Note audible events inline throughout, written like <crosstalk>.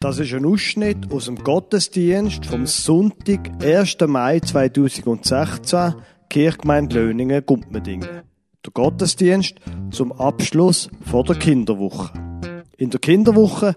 Das ist ein Ausschnitt aus dem Gottesdienst vom Sonntag, 1. Mai 2016, Kirchgemeinde Löningen, Gumpmedingen. Der Gottesdienst zum Abschluss vor der Kinderwoche. In der Kinderwoche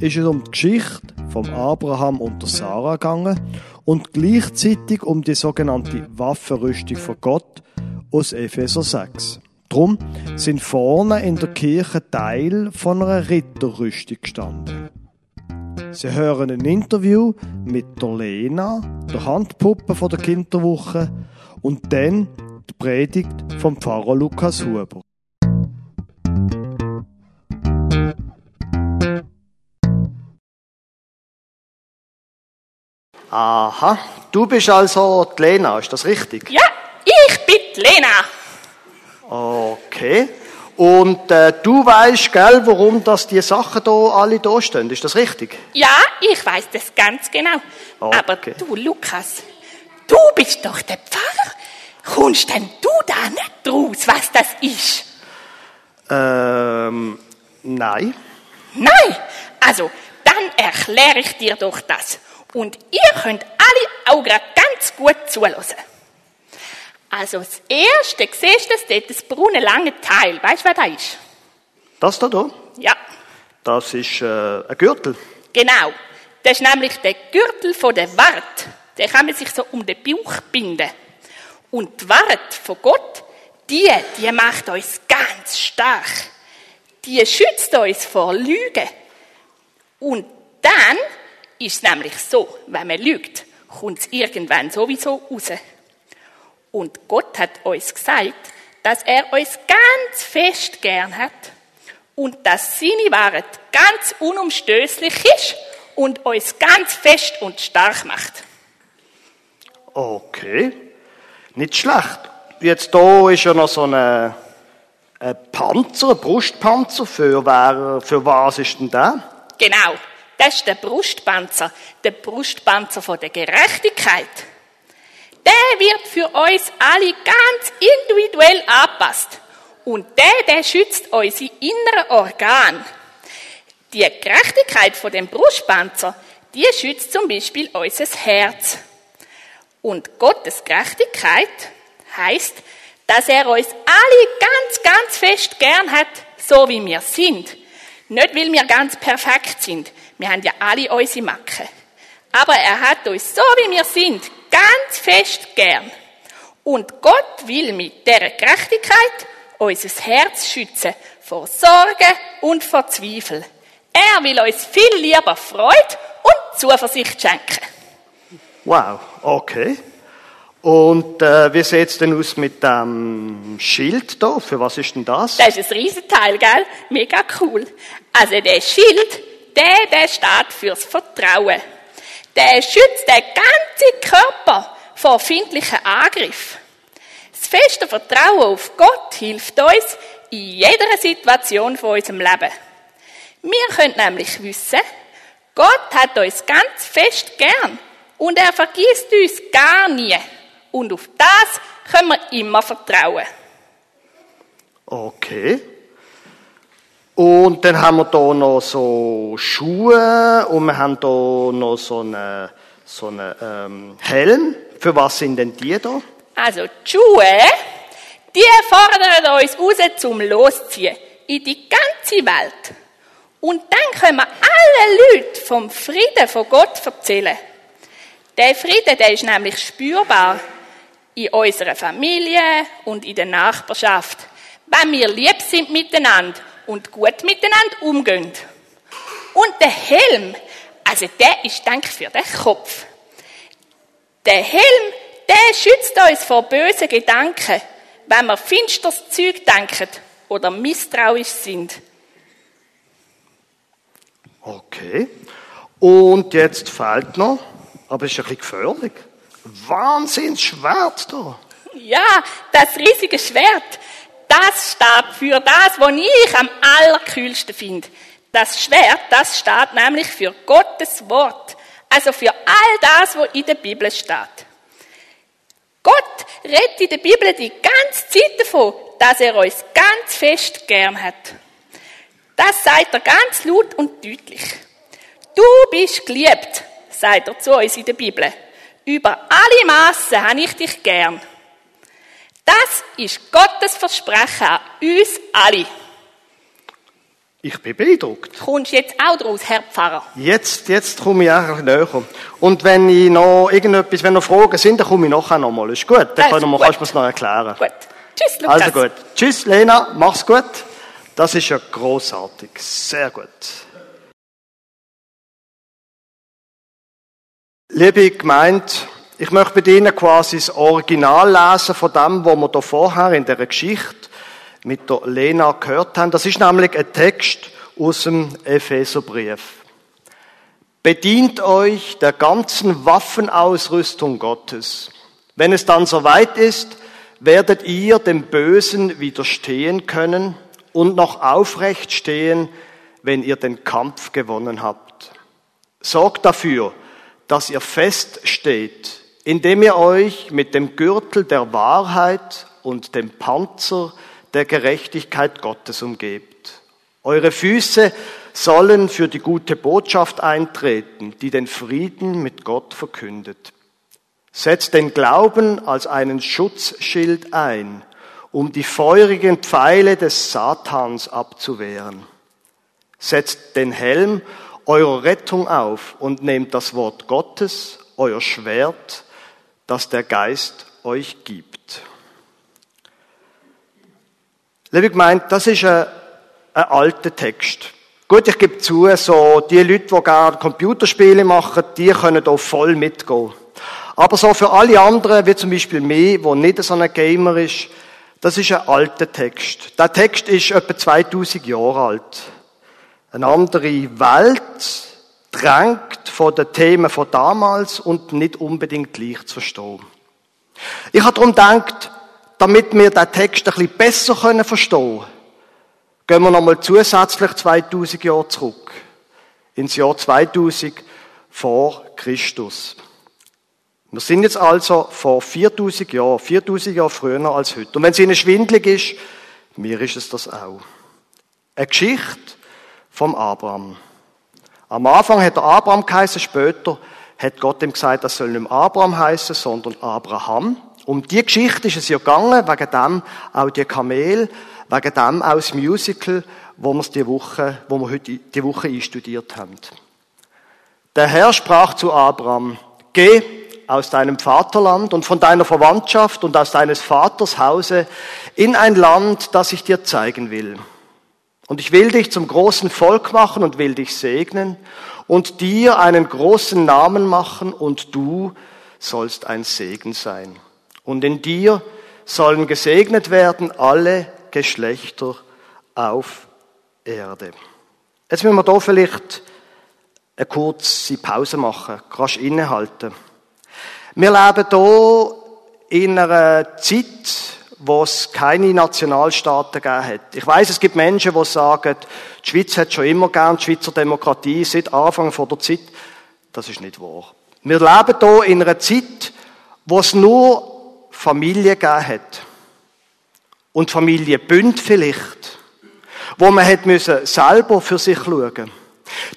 ist es um die Geschichte von Abraham und der Sarah gegangen und gleichzeitig um die sogenannte Waffenrüstung von Gott aus Epheser 6. Drum sind vorne in der Kirche Teil von einer Ritterrüstung gestanden. Sie hören ein Interview mit der Lena, der Handpuppe von der Kinderwoche, und dann die Predigt vom Pfarrer Lukas Huber. Aha, du bist also die Lena, ist das richtig? Ja, ich bin die Lena. Okay. Und äh, du weißt, gell, warum das die Sachen da alle da stehen, ist das richtig? Ja, ich weiß das ganz genau. Okay. Aber du, Lukas, du bist doch der Pfarrer. Kommst denn du da nicht raus, was das ist? Ähm, nein. Nein, also dann erkläre ich dir doch das. Und ihr könnt alle auch ganz gut zulassen. Also das erste, siehst du das dort, das braune lange Teil. Weißt du, was das ist? Das da, da Ja, das ist äh, ein Gürtel. genau. Das ist nämlich der Gürtel von der Wart. Den kann man sich so um den Bauch binden. Und die Wart von Gott, die, die macht uns ganz stark. Die schützt uns vor Lügen. Und dann ist es nämlich so, wenn man lügt, kommt es irgendwann sowieso raus. Und Gott hat uns gesagt, dass er uns ganz fest gern hat und dass seine Wahrheit ganz unumstößlich ist und uns ganz fest und stark macht. Okay. Nicht schlecht. Jetzt da ist ja noch so ein, Panzer, ein Brustpanzer. Für, wer, für was ist denn der? Genau, das ist der Brustpanzer, der Brustpanzer von der Gerechtigkeit. Der wird für uns alle ganz individuell angepasst. Und der, der schützt unsere inneren Organe. Die Gerechtigkeit von dem Brustpanzer, die schützt zum Beispiel unser Herz. Und Gottes Gerechtigkeit heißt, dass er uns alle ganz, ganz fest gern hat, so wie wir sind. Nicht, weil wir ganz perfekt sind. Wir haben ja alle unsere Macken. Aber er hat uns so, wie wir sind, ganz fest gern. Und Gott will mit dieser Gerechtigkeit unser Herz schützen vor Sorgen und vor Zweifel. Er will uns viel lieber Freude und Zuversicht schenken. Wow, okay. Und äh, wie sieht es denn aus mit dem Schild da? Für was ist denn das? Das ist ein Riesenteil, gell? Mega cool. Also der Schild, der, der steht fürs Vertrauen. Der schützt den ganzen Körper vor findlichen Angriffen. Das feste Vertrauen auf Gott hilft uns in jeder Situation von unserem Leben. Wir können nämlich wissen, Gott hat uns ganz fest gern und er vergisst uns gar nie. Und auf das können wir immer vertrauen. Okay. Und dann haben wir da noch so Schuhe und wir haben da noch so einen so eine, ähm, Helm. Für was sind denn die da? Also die Schuhe, die fordern uns raus zum Losziehen in die ganze Welt. Und dann können wir alle Leute vom Frieden von Gott erzählen. Der Frieden, der ist nämlich spürbar in unserer Familie und in der Nachbarschaft, wenn wir lieb sind miteinander und gut miteinander umgehen. Und der Helm, also der ist denk für den Kopf. Der Helm, der schützt uns vor bösen Gedanken, wenn wir finsteres Zeug denken oder misstrauisch sind. Okay. Und jetzt fehlt noch, aber es ist ein bisschen gefährlich. Wahnsinnsschwert da. Ja, das riesige Schwert, das steht für das, was ich am allerkühlsten finde. Das Schwert, das steht nämlich für Gottes Wort. Also für all das, was in der Bibel steht. Gott redet in der Bibel die ganze Zeit davon, dass er uns ganz fest gern hat. Das sagt er ganz laut und deutlich. Du bist geliebt, sagt er zu uns in der Bibel. Über alle Massen habe ich dich gern. Das ist Gottes Versprechen an uns alle. Ich bin beeindruckt. Kommst jetzt auch draus, Herr Pfarrer? Jetzt, jetzt komme ich auch näher. Und wenn ich noch irgendetwas, wenn noch Fragen sind, dann komme ich nachher nochmal. Ist gut? Dann können wir, kannst du mir es noch erklären. Gut. Tschüss, Lukas. Also gut. Tschüss, Lena. Mach's gut. Das ist ja großartig. Sehr gut. Liebe Gemeinde, ich möchte mit Ihnen quasi das Original lesen von dem, was wir da vorher in der Geschichte mit der Lena gehört haben. Das ist nämlich ein Text aus dem Epheserbrief. Bedient euch der ganzen Waffenausrüstung Gottes. Wenn es dann soweit ist, werdet ihr dem Bösen widerstehen können und noch aufrecht stehen, wenn ihr den Kampf gewonnen habt. Sorgt dafür, dass ihr fest steht, indem ihr euch mit dem Gürtel der Wahrheit und dem Panzer der Gerechtigkeit Gottes umgebt. Eure Füße sollen für die gute Botschaft eintreten, die den Frieden mit Gott verkündet. Setzt den Glauben als einen Schutzschild ein, um die feurigen Pfeile des Satans abzuwehren. Setzt den Helm eurer Rettung auf und nehmt das Wort Gottes, euer Schwert, das der Geist euch gibt. Liebe Gemeinde, das ist ein, ein alter Text. Gut, ich gebe zu, so die Leute, die gerne Computerspiele machen, die können da voll mitgehen. Aber so für alle anderen, wie zum Beispiel mich, wo nicht so ein Gamer ist, das ist ein alter Text. Der Text ist etwa 2000 Jahre alt. Eine andere Welt drängt von den Themen von damals und nicht unbedingt gleich zu verstehen. Ich habe darum gedacht, damit wir den Text ein bisschen besser können verstehen gehen wir nochmal zusätzlich 2000 Jahre zurück. Ins Jahr 2000 vor Christus. Wir sind jetzt also vor 4000 Jahren, 4000 Jahre früher als heute. Und wenn es Ihnen schwindlig ist, mir ist es das auch. Eine Geschichte vom Abraham. Am Anfang hat er Abraham geheißen, später hat Gott ihm gesagt, das soll nicht mehr Abraham heißen, sondern Abraham. Um die Geschichte ist es ja gegangen, wegen dem auch die Kamel, wegen dem auch das Musical, wo wir die Woche, wo wir heute die Woche einstudiert haben. Der Herr sprach zu Abraham, geh aus deinem Vaterland und von deiner Verwandtschaft und aus deines Vaters Hause in ein Land, das ich dir zeigen will. Und ich will dich zum großen Volk machen und will dich segnen und dir einen großen Namen machen und du sollst ein Segen sein. Und in dir sollen gesegnet werden alle Geschlechter auf Erde. Jetzt müssen wir da vielleicht eine kurze Pause machen, rasch innehalten. Wir leben hier in einer Zeit, wo es keine Nationalstaaten gegeben hat. Ich weiß, es gibt Menschen, die sagen, die Schweiz hat schon immer gern die Schweizer Demokratie seit Anfang der Zeit. Das ist nicht wahr. Wir leben hier in einer Zeit, wo es nur Familie gegeben hat. Und Familienbünd vielleicht. Wo man hat müssen selber für sich schauen.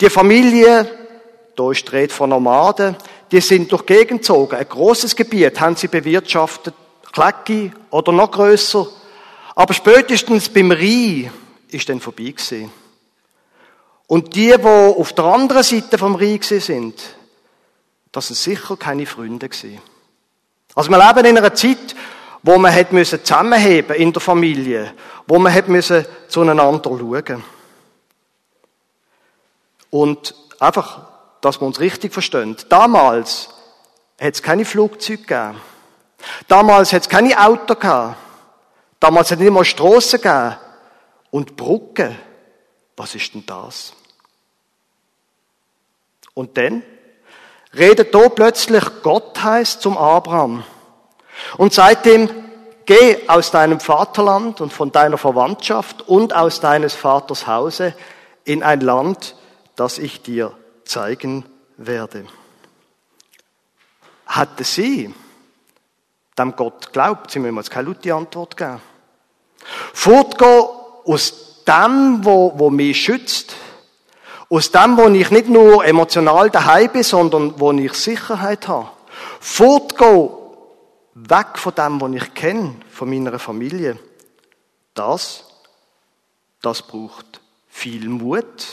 Die Familie, da ist die Rede von Nomaden, die sind durch Gegend gezogen. Ein grosses Gebiet haben sie bewirtschaftet. Klecki oder noch grösser. Aber spätestens beim Rhein ist dann vorbei gewesen. Und die, die auf der anderen Seite vom Rhein sind, das sind sicher keine Freunde gewesen. Also wir leben in einer Zeit, wo man hat müssen zusammenheben in der Familie, wo man hat müssen zueinander schauen. Und einfach, dass wir uns richtig verstehen. Damals hat es keine Flugzeuge gegeben. Damals hat es keine Auto gehabt. Damals hat es nicht mal Strassen gegeben. Und Brücken. Was ist denn das? Und dann redet da plötzlich Gott heißt zum Abraham und seitdem geh aus deinem Vaterland und von deiner Verwandtschaft und aus deines Vaters Hause in ein Land, das ich dir zeigen werde. Hatte sie dem Gott geglaubt? Sie müssen jetzt keine gute Antwort geben. Fortgehen aus dem, wo, wo mich schützt, Aus dem, wo ich nicht nur emotional daheim bin, sondern wo ich Sicherheit habe. Fortgehen, weg von dem, was ich kenne, von meiner Familie. Das, das braucht viel Mut.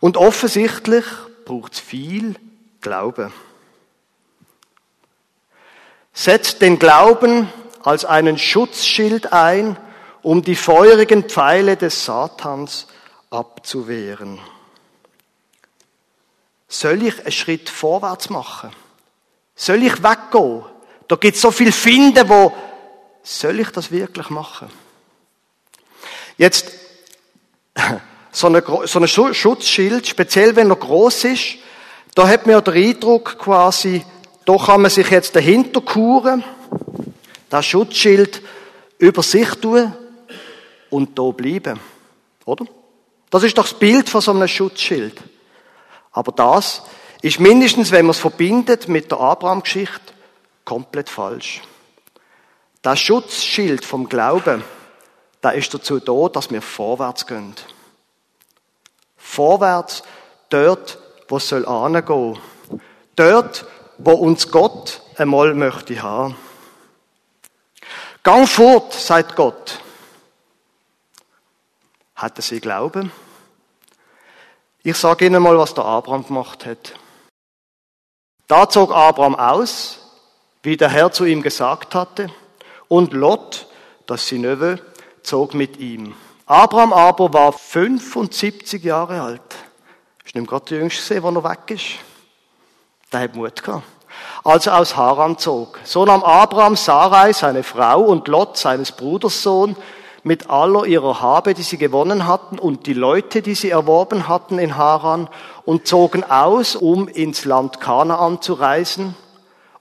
Und offensichtlich braucht es viel Glauben. Setzt den Glauben als einen Schutzschild ein, um die feurigen Pfeile des Satans abzuwehren. Soll ich einen Schritt vorwärts machen? Soll ich weggehen? Da gibt es so viel Finden, wo soll ich das wirklich machen? Jetzt so <laughs> ein so eine Schutzschild, speziell wenn er groß ist, da hat man ja den Eindruck quasi, da kann man sich jetzt dahinter kuren, das Schutzschild über sich tun und da bleiben, oder? Das ist doch das Bild von so einem Schutzschild. Aber das ist mindestens, wenn man es verbindet mit der Abraham-Geschichte, komplett falsch. Das Schutzschild vom Glauben, da ist dazu da, dass wir vorwärts gehen. Vorwärts, dort, wo es soll angehen. Dort, wo uns Gott einmal möchte haben. Gang fort, sagt Gott. Hatte sie Glauben? Ich sage Ihnen mal, was der Abraham gemacht hat. Da zog Abraham aus, wie der Herr zu ihm gesagt hatte, und Lot, das sie Neffe, zog mit ihm. Abraham aber war 75 Jahre alt. Ist nicht gerade der Jüngste, der noch weg ist. Der hat Mut gehabt. Als er aus Haran zog. So nahm Abraham Sarai, seine Frau, und Lot, seines Bruders Sohn, mit aller ihrer Habe, die sie gewonnen hatten, und die Leute, die sie erworben hatten in Haran, und zogen aus, um ins Land Kanaan zu reisen.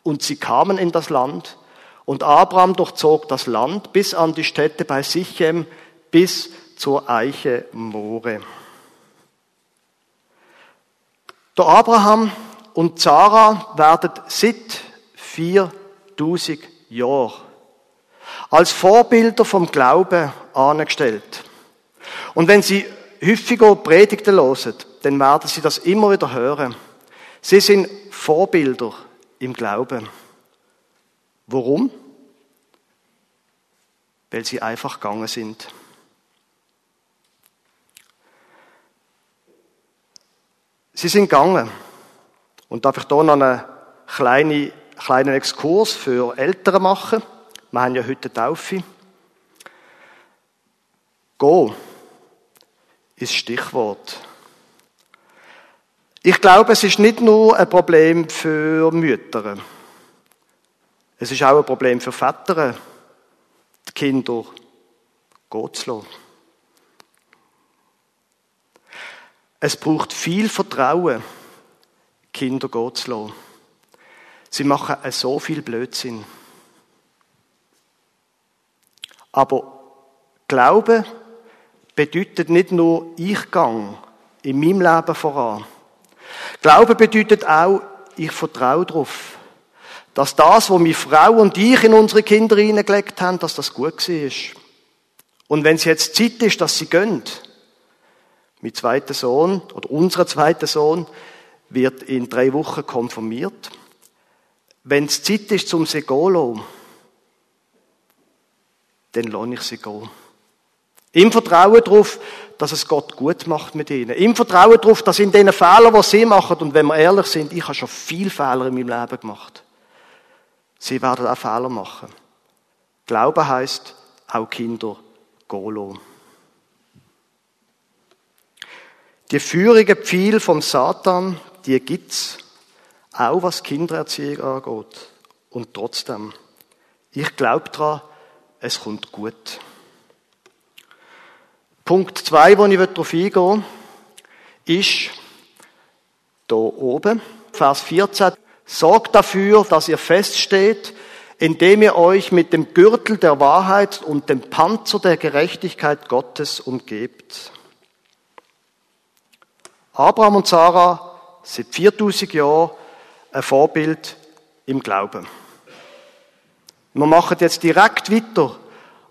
Und sie kamen in das Land. Und Abraham durchzog das Land bis an die Städte bei Sichem, bis zur Eiche More. Der Abraham und Sarah werden seit 4000 Jahren als Vorbilder vom Glauben angestellt. Und wenn Sie häufiger Predigten hören, dann werden Sie das immer wieder hören. Sie sind Vorbilder im Glauben. Warum? Weil sie einfach gegangen sind. Sie sind gegangen. Und darf ich hier noch einen kleinen, kleinen Exkurs für Eltern machen? Wir haben ja heute Taufe. Go ist Stichwort. Ich glaube, es ist nicht nur ein Problem für Mütter. Es ist auch ein Problem für Väter, die Kinder gehen zu lassen. Es braucht viel Vertrauen, Kinder gehen zu lassen. Sie machen so viel Blödsinn. Aber Glaube bedeutet nicht nur, ich gang in meinem Leben voran. Glaube bedeutet auch, ich vertraue darauf, dass das, was meine Frau und ich in unsere Kinder hineingelegt haben, dass das gut war. Und wenn es jetzt Zeit ist, dass sie gehen, mein zweiter Sohn oder unser zweiter Sohn wird in drei Wochen konfirmiert. Wenn es Zeit ist, zum sie gehen dann lohne ich sie gehen. Im Vertrauen darauf, dass es Gott gut macht mit ihnen. Im Vertrauen darauf, dass in den Fehlern, die sie machen, und wenn wir ehrlich sind, ich habe schon viel Fehler in meinem Leben gemacht. Sie werden auch Fehler machen. Glaube heißt auch Kinder gehen Die feurigen Pfeil vom Satan, die gibt's auch was Kindererziehung angeht. Und trotzdem, ich glaube daran, es kommt gut. Punkt zwei, wo ich darauf eingehen will, ist da oben, Vers 14. Sorgt dafür, dass ihr feststeht, indem ihr euch mit dem Gürtel der Wahrheit und dem Panzer der Gerechtigkeit Gottes umgebt. Abraham und Sarah sind 4000 Jahre ein Vorbild im Glauben. Wir machen jetzt direkt weiter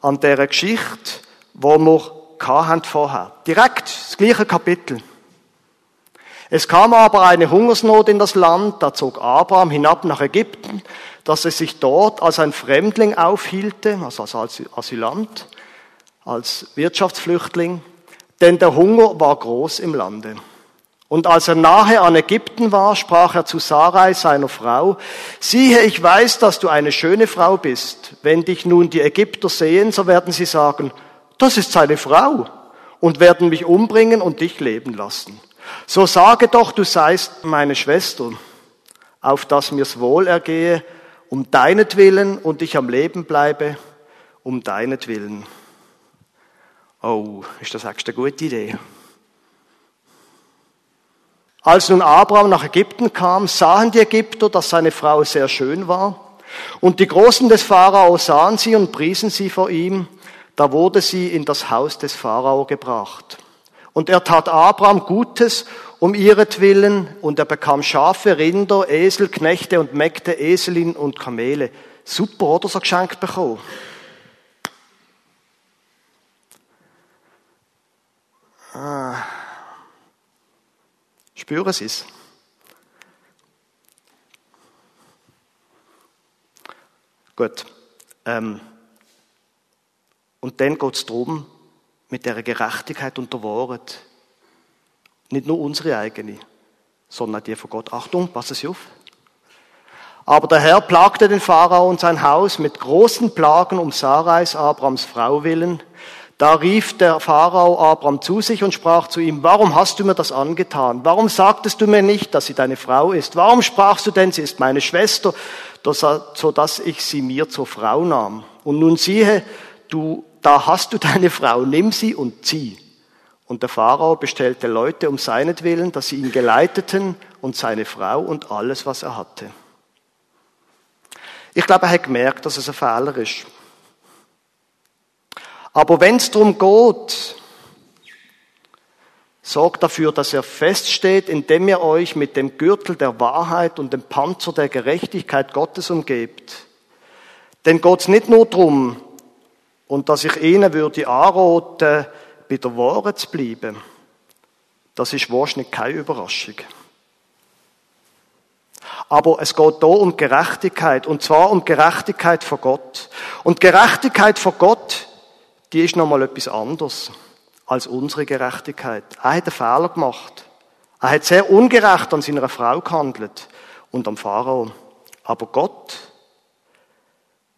an der Geschichte, wo wir vorher. Direkt das gleiche Kapitel. Es kam aber eine Hungersnot in das Land, da zog Abraham hinab nach Ägypten, dass er sich dort als ein Fremdling aufhielte, also als Asylant, als Wirtschaftsflüchtling, denn der Hunger war groß im Lande. Und als er nahe an Ägypten war, sprach er zu Sarai, seiner Frau, siehe, ich weiß, dass du eine schöne Frau bist. Wenn dich nun die Ägypter sehen, so werden sie sagen, das ist seine Frau, und werden mich umbringen und dich leben lassen. So sage doch, du seist meine Schwester, auf dass mir's wohl ergehe, um deinetwillen und ich am Leben bleibe, um deinetwillen. Oh, ist das eigentlich eine gute Idee? Als nun Abraham nach Ägypten kam, sahen die Ägypter, dass seine Frau sehr schön war. Und die Großen des Pharao sahen sie und priesen sie vor ihm. Da wurde sie in das Haus des Pharao gebracht. Und er tat Abraham Gutes um ihretwillen und er bekam Schafe, Rinder, Esel, Knechte und Mägde, Eselin und Kamele. Super, oder so geschenkt bekommen? Ah. Spüren Sie es? Gut. Ähm. Und dann geht es darum, mit der Gerechtigkeit unter Wort, nicht nur unsere eigene, sondern die von Gott. Achtung, passen Sie auf. Aber der Herr plagte den Pharao und sein Haus mit großen Plagen um Sarais, Abrams Frau willen, da rief der Pharao Abraham zu sich und sprach zu ihm, warum hast du mir das angetan? Warum sagtest du mir nicht, dass sie deine Frau ist? Warum sprachst du denn, sie ist meine Schwester, so dass ich sie mir zur Frau nahm? Und nun siehe, du, da hast du deine Frau, nimm sie und zieh. Und der Pharao bestellte Leute um seinetwillen, dass sie ihn geleiteten und seine Frau und alles, was er hatte. Ich glaube, er hat gemerkt, dass es ein Fehler ist. Aber wenn es darum geht, sorgt dafür, dass er feststeht, indem ihr euch mit dem Gürtel der Wahrheit und dem Panzer der Gerechtigkeit Gottes umgebt. Denn geht es nicht nur darum, und dass ich ihnen würde anraten, bei der Wahrheit zu bleiben. Das ist wahrscheinlich keine Überraschung. Aber es geht hier um Gerechtigkeit, und zwar um Gerechtigkeit vor Gott. Und Gerechtigkeit vor Gott die ist nochmal etwas anderes als unsere Gerechtigkeit. Er hat einen Fehler gemacht. Er hat sehr ungerecht an seiner Frau gehandelt und am Pharao. Aber Gott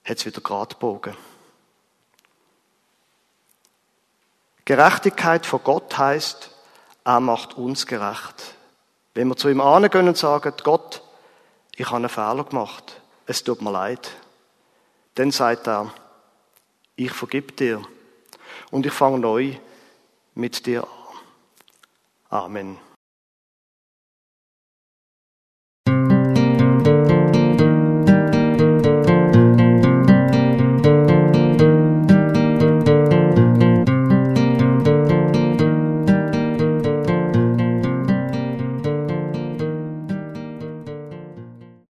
hat es wieder gerade gebogen. Gerechtigkeit vor Gott heißt, er macht uns gerecht. Wenn wir zu ihm angehen und sagen, Gott, ich habe einen Fehler gemacht, es tut mir leid, dann sagt er, ich vergib dir und ich fange neu mit dir an. Amen.